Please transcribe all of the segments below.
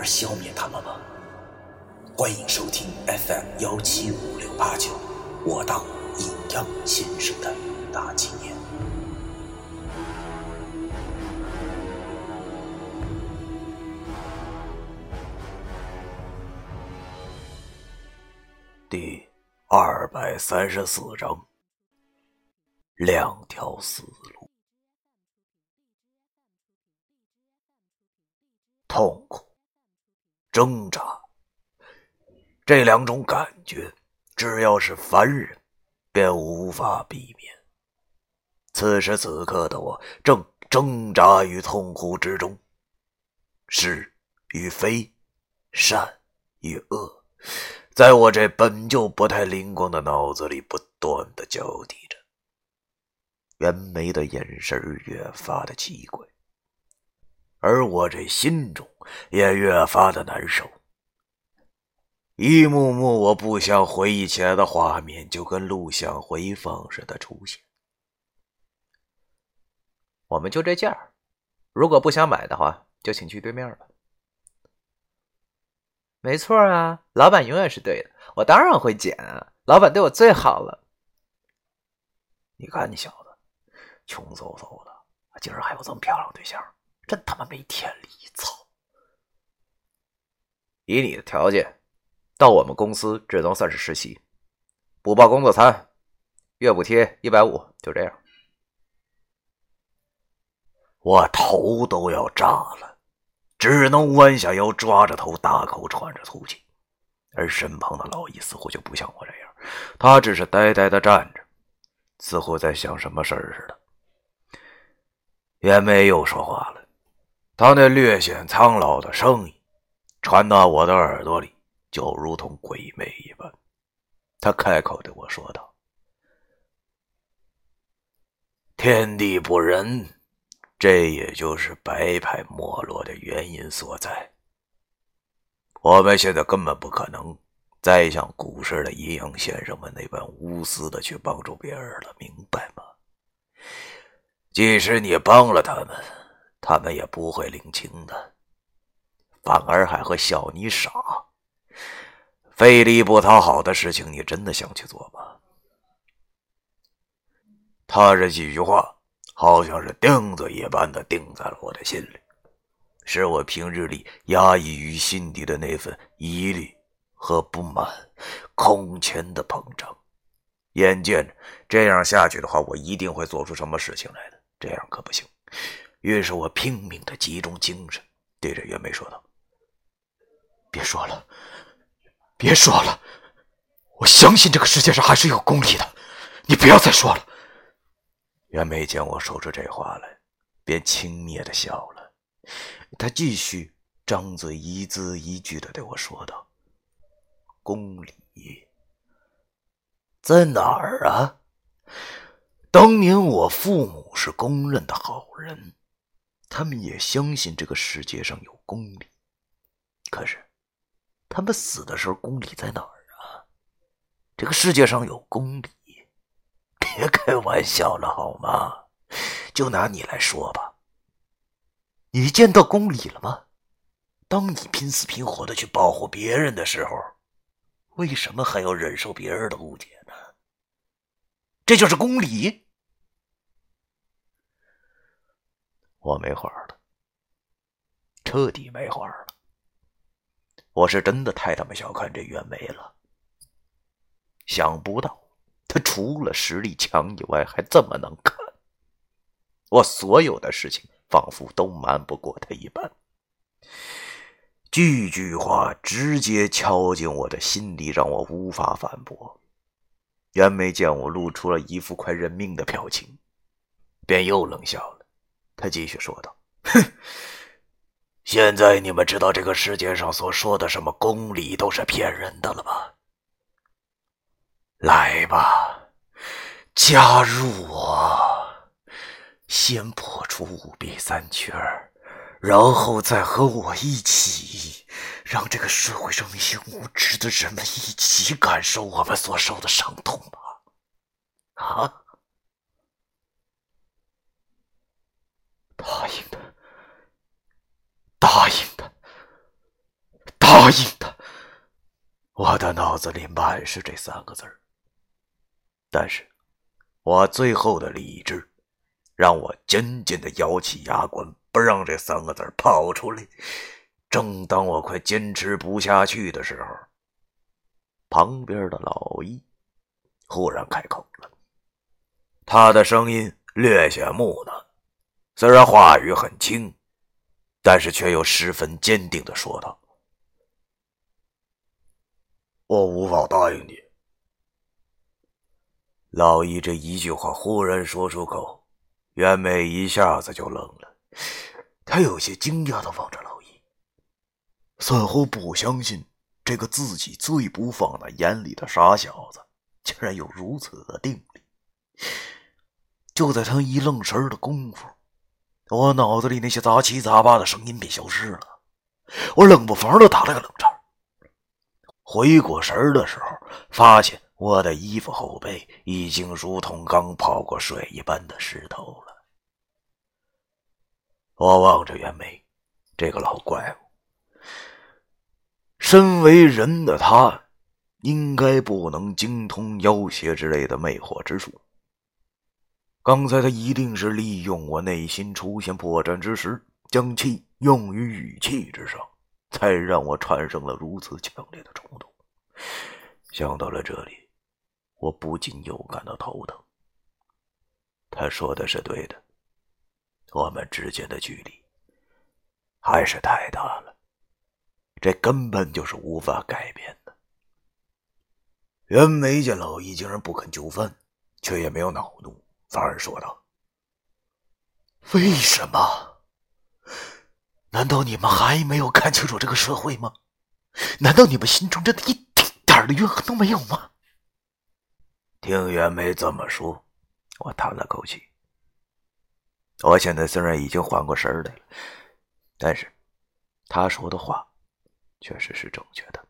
而消灭他们吗？欢迎收听 FM 幺七五六八九，我当阴阳先生的大纪念。第二百三十四章，两条死路。痛苦、挣扎，这两种感觉，只要是凡人，便无法避免。此时此刻的我，正挣扎于痛苦之中，是与非，善与恶，在我这本就不太灵光的脑子里不断的交替着。袁梅的眼神越发的奇怪。而我这心中也越发的难受，一幕幕我不想回忆起来的画面，就跟录像回放似的出现。我们就这价如果不想买的话，就请去对面吧。没错啊，老板永远是对的，我当然会捡啊，老板对我最好了。你看你小子，穷嗖嗖的，竟然还有这么漂亮对象。真他妈没天理！操！以你的条件，到我们公司只能算是实习，不包工作餐，月补贴一百五，就这样。我头都要炸了，只能弯下腰，抓着头，大口喘着粗气。而身旁的老易似乎就不像我这样，他只是呆呆的站着，似乎在想什么事儿似的。袁梅又说话了。他那略显苍老的声音传到我的耳朵里，就如同鬼魅一般。他开口对我说道：“天地不仁，这也就是白派没落的原因所在。我们现在根本不可能再像古时的阴阳先生们那般无私的去帮助别人了，明白吗？即使你帮了他们。”他们也不会领情的，反而还会笑你傻。费力不讨好的事情，你真的想去做吗？他这几句话，好像是钉子一般的钉在了我的心里，使我平日里压抑于心底的那份疑虑和不满空前的膨胀。眼见着这样下去的话，我一定会做出什么事情来的，这样可不行。于是我拼命的集中精神，对着袁梅说道：“别说了，别说了，我相信这个世界上还是有公理的，你不要再说了。”袁梅见我说出这话来，便轻蔑的笑了。他继续张嘴一字一句的对我说道：“公理在哪儿啊？当年我父母是公认的好人。”他们也相信这个世界上有公理，可是他们死的时候公理在哪儿啊？这个世界上有公理，别开玩笑了好吗？就拿你来说吧，你见到公理了吗？当你拼死拼活的去保护别人的时候，为什么还要忍受别人的误解呢？这就是公理。我没话了，彻底没话了。我是真的太他妈小看这袁梅了。想不到他除了实力强以外，还这么能看。我所有的事情仿佛都瞒不过他一般。句句话直接敲进我的心里，让我无法反驳。袁梅见我露出了一副快认命的表情，便又冷笑了。他继续说道：“哼，现在你们知道这个世界上所说的什么公理都是骗人的了吧？来吧，加入我，先破除五弊三缺，然后再和我一起，让这个社会上那些无知的人们一起感受我们所受的伤痛吧！啊！答应的，答应的，答应的。我的脑子里满是这三个字儿。但是，我最后的理智让我紧紧的咬起牙关，不让这三个字跑出来。正当我快坚持不下去的时候，旁边的老易忽然开口了，他的声音略显木讷，虽然话语很轻，但是却又十分坚定的说道：“我无法答应你。”老易这一句话忽然说出口，袁美一下子就愣了，她有些惊讶的望着老易，似乎不相信这个自己最不放在眼里的傻小子，竟然有如此的定力。就在他一愣神的功夫，我脑子里那些杂七杂八的声音便消失了，我冷不防的打了个冷颤，回过神的时候，发现。我的衣服后背已经如同刚泡过水一般的湿透了。我望着袁梅，这个老怪物，身为人的他，应该不能精通妖邪之类的魅惑之术。刚才他一定是利用我内心出现破绽之时，将气用于语气之上，才让我产生了如此强烈的冲动。想到了这里。我不禁又感到头疼。他说的是对的，我们之间的距离还是太大了，这根本就是无法改变的。袁梅见老易竟然不肯就范，却也没有恼怒，反而说道：“为什么？难道你们还没有看清楚这个社会吗？难道你们心中真的一丁点的怨恨都没有吗？”听袁梅这么说，我叹了口气。我现在虽然已经缓过神来了，但是他说的话确实是正确的。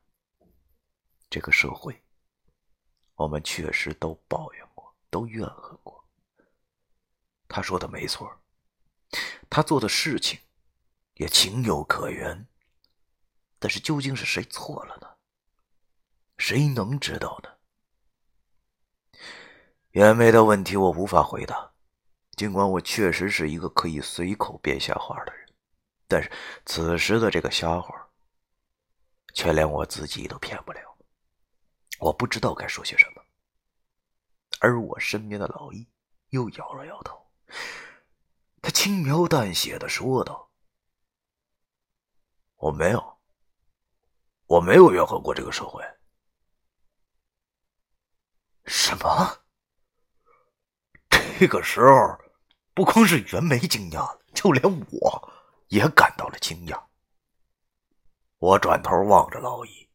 这个社会，我们确实都抱怨过，都怨恨过。他说的没错，他做的事情也情有可原。但是究竟是谁错了呢？谁能知道呢？袁梅的问题我无法回答，尽管我确实是一个可以随口编瞎话的人，但是此时的这个瞎话，却连我自己都骗不了。我不知道该说些什么，而我身边的老易又摇了摇头，他轻描淡写的说道：“我没有，我没有怨恨过这个社会。”什么？这个时候，不光是袁梅惊讶了，就连我也感到了惊讶。我转头望着老易，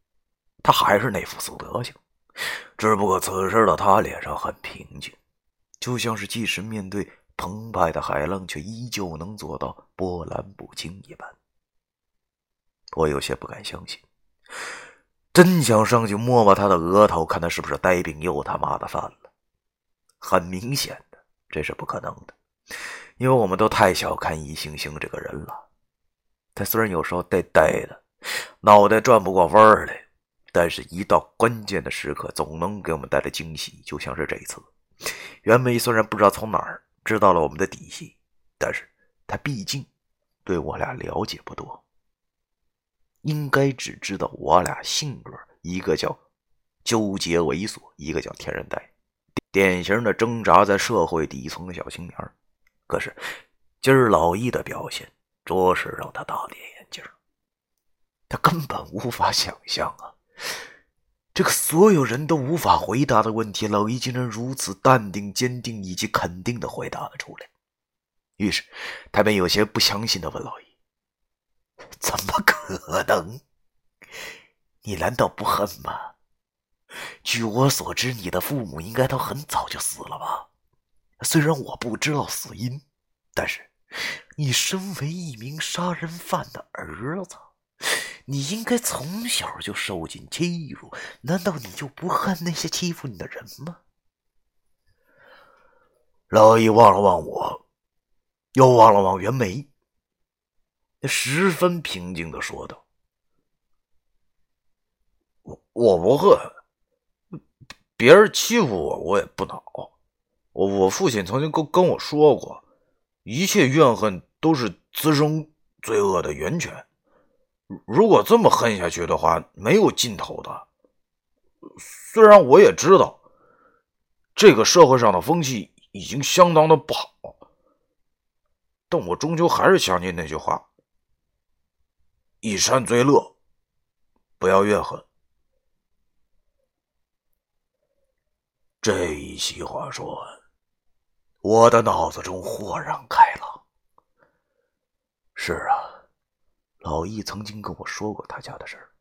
他还是那副死德行，只不过此时的他脸上很平静，就像是即使面对澎湃的海浪，却依旧能做到波澜不惊一般。我有些不敢相信，真想上去摸摸他的额头，看他是不是呆病又他妈的犯了。很明显的。这是不可能的，因为我们都太小看易星星这个人了。他虽然有时候呆呆的，脑袋转不过弯儿来，但是一到关键的时刻，总能给我们带来惊喜。就像是这一次，袁梅虽然不知道从哪儿知道了我们的底细，但是他毕竟对我俩了解不多，应该只知道我俩性格，一个叫纠结猥琐，一个叫天然呆。典型的挣扎在社会底层的小青年可是今儿老易的表现着实让他大跌眼镜他根本无法想象啊，这个所有人都无法回答的问题，老易竟然如此淡定、坚定以及肯定的回答了出来。于是他便有些不相信的问老易：“怎么可能？你难道不恨吗？据我所知，你的父母应该都很早就死了吧？虽然我不知道死因，但是你身为一名杀人犯的儿子，你应该从小就受尽欺辱。难道你就不恨那些欺负你的人吗？老易望了望我，又望了望袁梅，十分平静的说道：“我我不恨。”别人欺负我，我也不恼。我我父亲曾经跟跟我说过，一切怨恨都是滋生罪恶的源泉。如果这么恨下去的话，没有尽头的。虽然我也知道，这个社会上的风气已经相当的不好，但我终究还是相信那句话：以善最乐，不要怨恨。这一席话说完，我的脑子中豁然开朗。是啊，老易曾经跟我说过他家的事儿，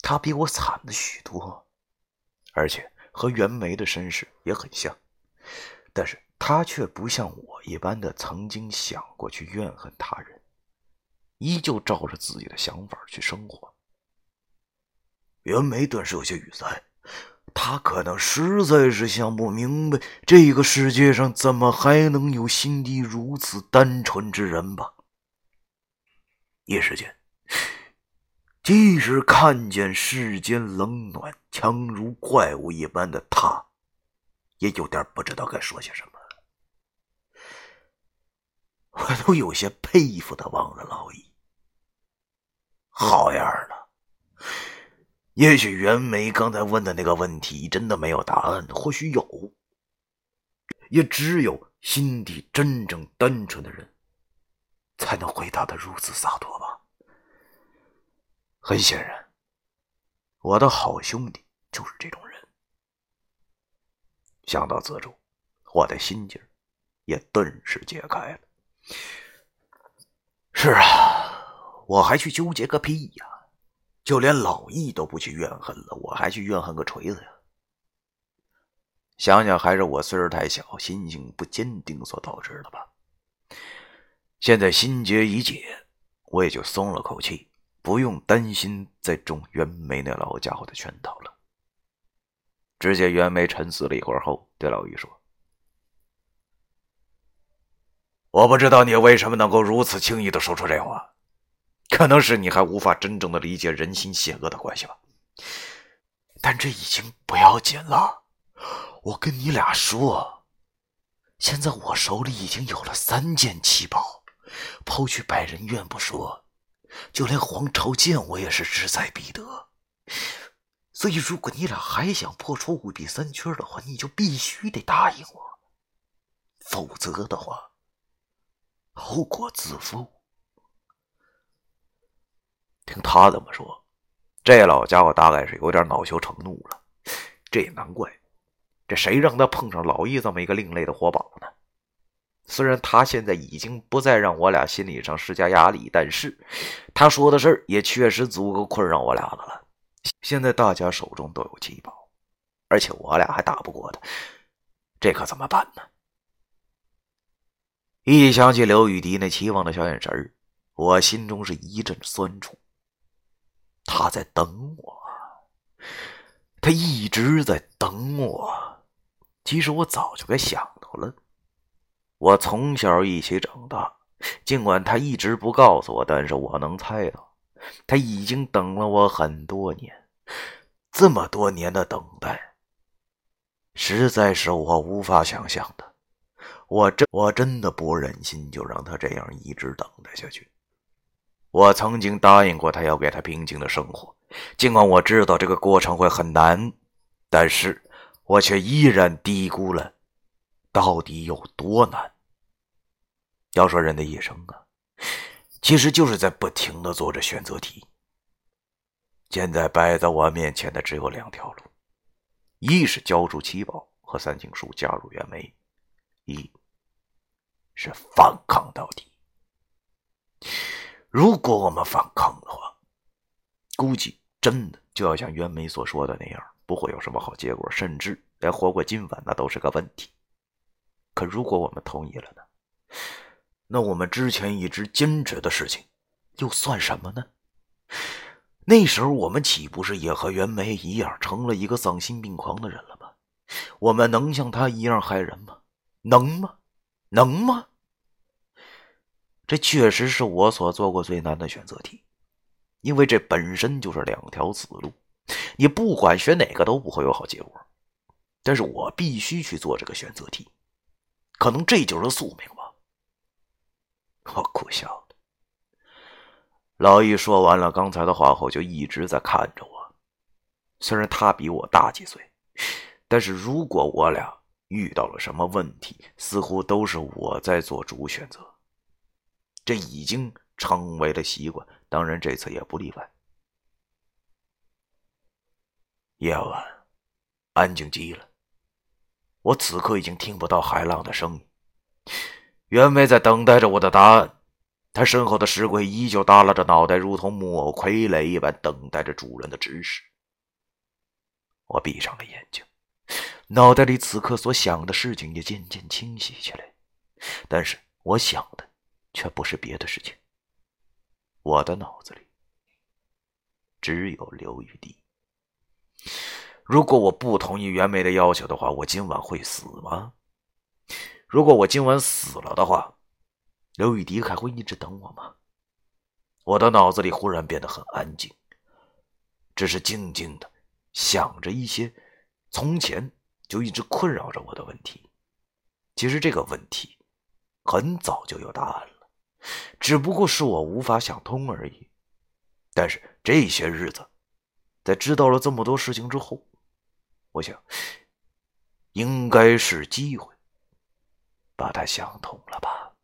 他比我惨的许多，而且和袁梅的身世也很像，但是他却不像我一般的曾经想过去怨恨他人，依旧照着自己的想法去生活。袁梅顿时有些语塞。他可能实在是想不明白，这个世界上怎么还能有心地如此单纯之人吧？一时间，即使看见世间冷暖强如怪物一般的他，也有点不知道该说些什么。我都有些佩服的望着老易，好样的！也许袁梅刚才问的那个问题真的没有答案，或许有，也只有心底真正单纯的人，才能回答的如此洒脱吧。很显然，我的好兄弟就是这种人。想到此处，我的心结也顿时解开了。是啊，我还去纠结个屁呀！就连老易都不去怨恨了，我还去怨恨个锤子呀！想想还是我岁数太小，心性不坚定所导致的吧。现在心结已解，我也就松了口气，不用担心再中袁梅那老家伙的圈套了。只见袁梅沉思了一会儿后，对老于说：“我不知道你为什么能够如此轻易的说出这话。”可能是你还无法真正的理解人心险恶的关系吧，但这已经不要紧了。我跟你俩说，现在我手里已经有了三件奇宝，抛去百人院不说，就连黄朝剑我也是志在必得。所以，如果你俩还想破除五弊三缺的话，你就必须得答应我，否则的话，后果自负。听他这么说，这老家伙大概是有点恼羞成怒了。这也难怪，这谁让他碰上老易这么一个另类的活宝呢？虽然他现在已经不再让我俩心理上施加压力，但是他说的事儿也确实足够困扰我俩的了。现在大家手中都有奇宝，而且我俩还打不过他，这可怎么办呢？一想起刘雨迪那期望的小眼神我心中是一阵酸楚。他在等我，他一直在等我。其实我早就该想到了。我从小一起长大，尽管他一直不告诉我，但是我能猜到，他已经等了我很多年。这么多年的等待，实在是我无法想象的。我真我真的不忍心就让他这样一直等待下去。我曾经答应过他要给他平静的生活，尽管我知道这个过程会很难，但是我却依然低估了到底有多难。要说人的一生啊，其实就是在不停的做着选择题。现在摆在我面前的只有两条路：一是交出七宝和三情书，加入袁梅；一是反抗到底。如果我们反抗的话，估计真的就要像袁梅所说的那样，不会有什么好结果，甚至连活过今晚那都是个问题。可如果我们同意了呢？那我们之前一直坚持的事情，又算什么呢？那时候我们岂不是也和袁梅一样，成了一个丧心病狂的人了吗？我们能像他一样害人吗？能吗？能吗？这确实是我所做过最难的选择题，因为这本身就是两条死路，你不管选哪个都不会有好结果。但是我必须去做这个选择题，可能这就是宿命吧。我苦笑了。老易说完了刚才的话后，就一直在看着我。虽然他比我大几岁，但是如果我俩遇到了什么问题，似乎都是我在做主选择。这已经成为了习惯，当然这次也不例外。夜晚安静极了，我此刻已经听不到海浪的声音。袁梅在等待着我的答案。他身后的石鬼依旧耷拉着脑袋，如同木偶傀儡一般，等待着主人的指示。我闭上了眼睛，脑袋里此刻所想的事情也渐渐清晰起来。但是我想的却不是别的事情，我的脑子里只有刘玉迪。如果我不同意袁梅的要求的话，我今晚会死吗？如果我今晚死了的话，刘雨迪还会一直等我吗？我的脑子里忽然变得很安静，只是静静的想着一些从前就一直困扰着我的问题。其实这个问题很早就有答案了，只不过是我无法想通而已。但是这些日子，在知道了这么多事情之后，我想应该是机会把他想通了吧。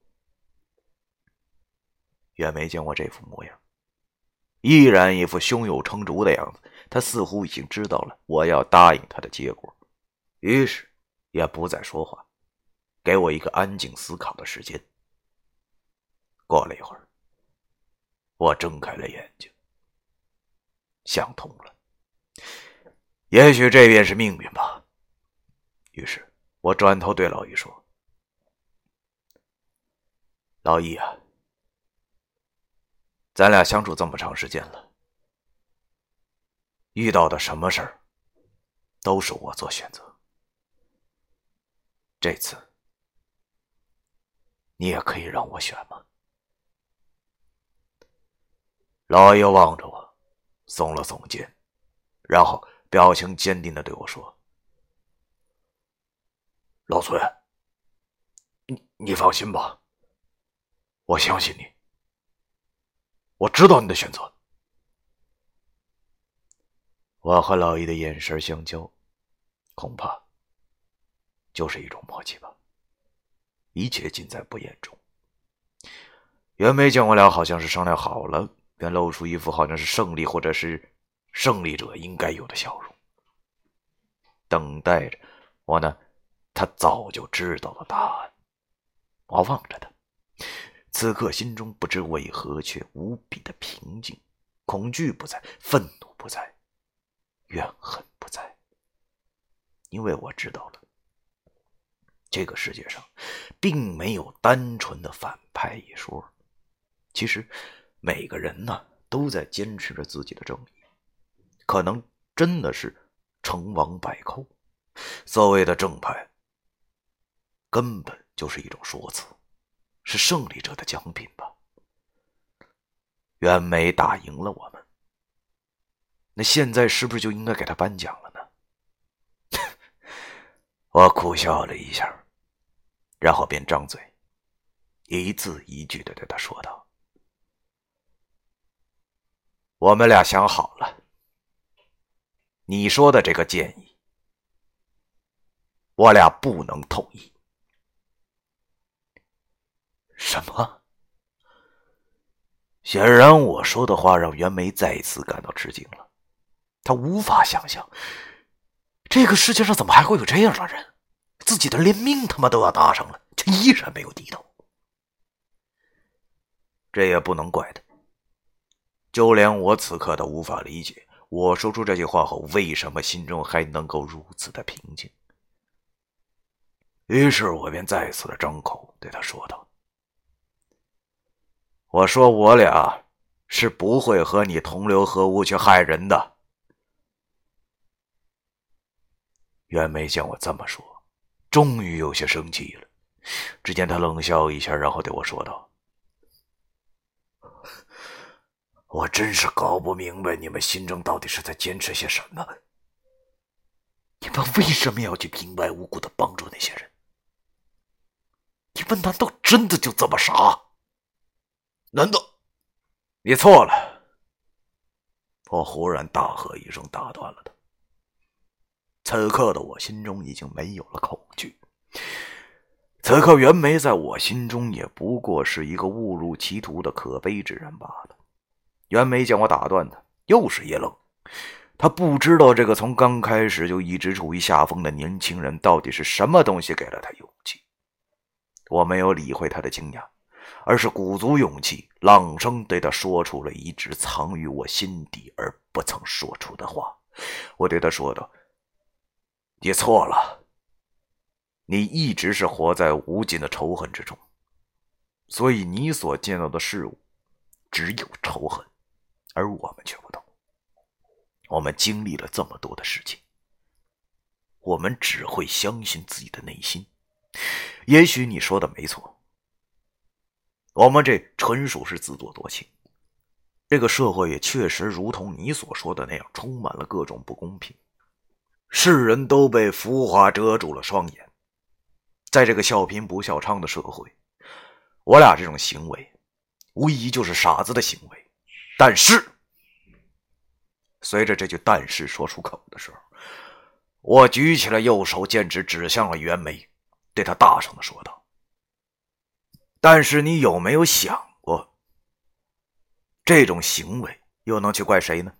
袁梅见我这副模样，依然一副胸有成竹的样子。他似乎已经知道了我要答应他的结果，于是也不再说话，给我一个安静思考的时间。过了一会儿，我睁开了眼睛，想通了，也许这便是命运吧。于是我转头对老易说：“老易啊。”咱俩相处这么长时间了，遇到的什么事儿，都是我做选择。这次，你也可以让我选吗？老爷望着我，耸了耸肩，然后表情坚定的对我说：“老崔，你你放心吧，我相信你。”我知道你的选择。我和老易的眼神相交，恐怕就是一种默契吧。一切尽在不言中。袁梅见我俩好像是商量好了，便露出一副好像是胜利或者是胜利者应该有的笑容，等待着我呢。他早就知道了答案。我望着他。此刻心中不知为何却无比的平静，恐惧不在，愤怒不在，怨恨不在。因为我知道了，这个世界上并没有单纯的反派一说。其实每个人呢都在坚持着自己的正义，可能真的是成王败寇。所谓的正派，根本就是一种说辞。是胜利者的奖品吧？袁梅打赢了我们，那现在是不是就应该给他颁奖了呢？我苦笑了一下，然后便张嘴，一字一句的对他说道：“我们俩想好了，你说的这个建议，我俩不能同意。”什么？显然，我说的话让袁梅再一次感到吃惊了。她无法想象，这个世界上怎么还会有这样的人，自己的连命他妈都要搭上了，却依然没有低头。这也不能怪他，就连我此刻都无法理解，我说出这句话后，为什么心中还能够如此的平静。于是我便再次的张口对他说道：“我说我俩是不会和你同流合污去害人的。”袁梅见我这么说，终于有些生气了。只见他冷笑一下，然后对我说道：“我真是搞不明白你们心中到底是在坚持些什么。你们为什么要去平白无故的帮助那些人？”你们难道真的就这么傻？难道你错了？我忽然大喝一声，打断了他。此刻的我心中已经没有了恐惧。此刻袁梅在我心中也不过是一个误入歧途的可悲之人罢了。袁梅见我打断他，又是一愣。他不知道这个从刚开始就一直处于下风的年轻人到底是什么东西给了他勇气。我没有理会他的惊讶，而是鼓足勇气，朗声对他说出了一直藏于我心底而不曾说出的话。我对他说道：“你错了，你一直是活在无尽的仇恨之中，所以你所见到的事物只有仇恨，而我们却不同。我们经历了这么多的事情，我们只会相信自己的内心。”也许你说的没错，我们这纯属是自作多情。这个社会也确实如同你所说的那样，充满了各种不公平。世人都被浮华遮住了双眼，在这个笑贫不笑娼的社会，我俩这种行为，无疑就是傻子的行为。但是，随着这句“但是”说出口的时候，我举起了右手，剑指指向了袁梅。对他大声的说道：“但是你有没有想过，这种行为又能去怪谁呢？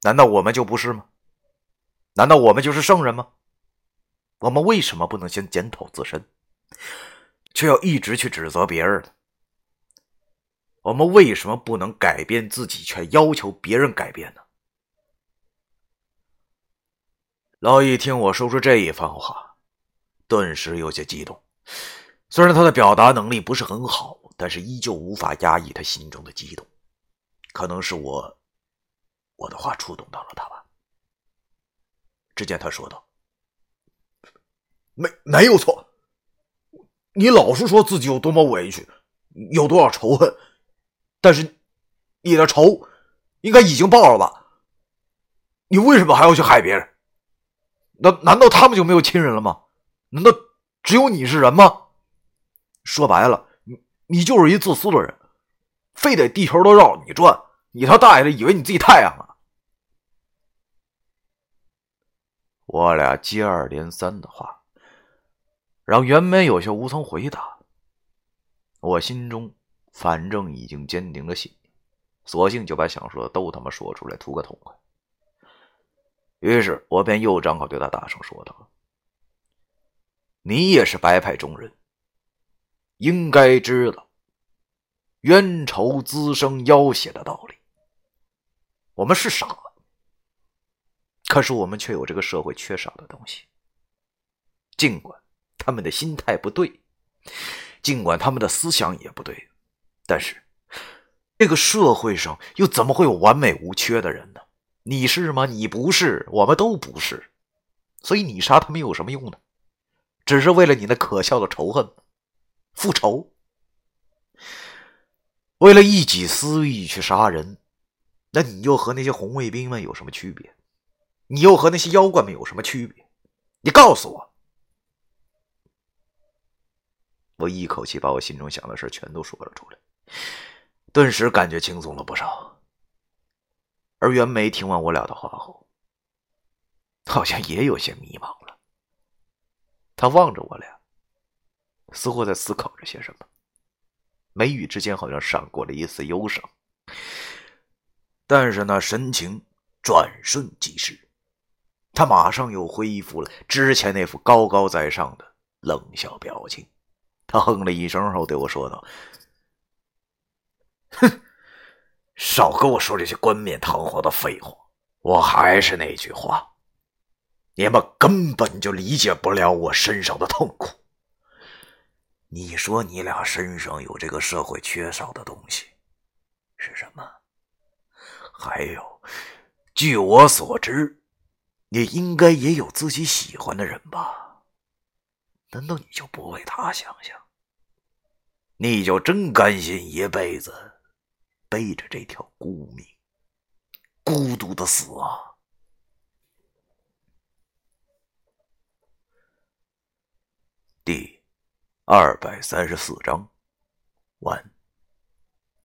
难道我们就不是吗？难道我们就是圣人吗？我们为什么不能先检讨自身，却要一直去指责别人呢？我们为什么不能改变自己，却要求别人改变呢？”老易听我说出这一番话。顿时有些激动，虽然他的表达能力不是很好，但是依旧无法压抑他心中的激动。可能是我，我的话触动到了他吧。只见他说道：“没没有错，你老是说自己有多么委屈，有多少仇恨，但是你的仇应该已经报了吧？你为什么还要去害别人？难难道他们就没有亲人了吗？”难道只有你是人吗？说白了，你你就是一自私的人，非得地球都绕你转，你他大爷的以为你自己太阳啊！我俩接二连三的话，让袁梅有些无从回答。我心中反正已经坚定了信念，索性就把想说的都他妈说出来，图个痛快。于是我便又张口对他大声说道。你也是白派中人，应该知道冤仇滋生要挟的道理。我们是傻，可是我们却有这个社会缺少的东西。尽管他们的心态不对，尽管他们的思想也不对，但是这个社会上又怎么会有完美无缺的人呢？你是吗？你不是，我们都不是。所以你杀他们有什么用呢？只是为了你那可笑的仇恨，复仇，为了一己私欲去杀人，那你又和那些红卫兵们有什么区别？你又和那些妖怪们有什么区别？你告诉我！我一口气把我心中想的事全都说了出来，顿时感觉轻松了不少。而袁梅听完我俩的话后，好像也有些迷茫了。他望着我俩，似乎在思考着些什么，眉宇之间好像闪过了一丝忧伤，但是那神情转瞬即逝，他马上又恢复了之前那副高高在上的冷笑表情。他哼了一声后对我说道：“哼，少跟我说这些冠冕堂皇的废话！我还是那句话，你们根本就理解不了我身上的痛苦。你说你俩身上有这个社会缺少的东西，是什么？还有，据我所知，你应该也有自己喜欢的人吧？难道你就不为他想想？你就真甘心一辈子？背着这条孤命，孤独的死啊！第二百三十四章完。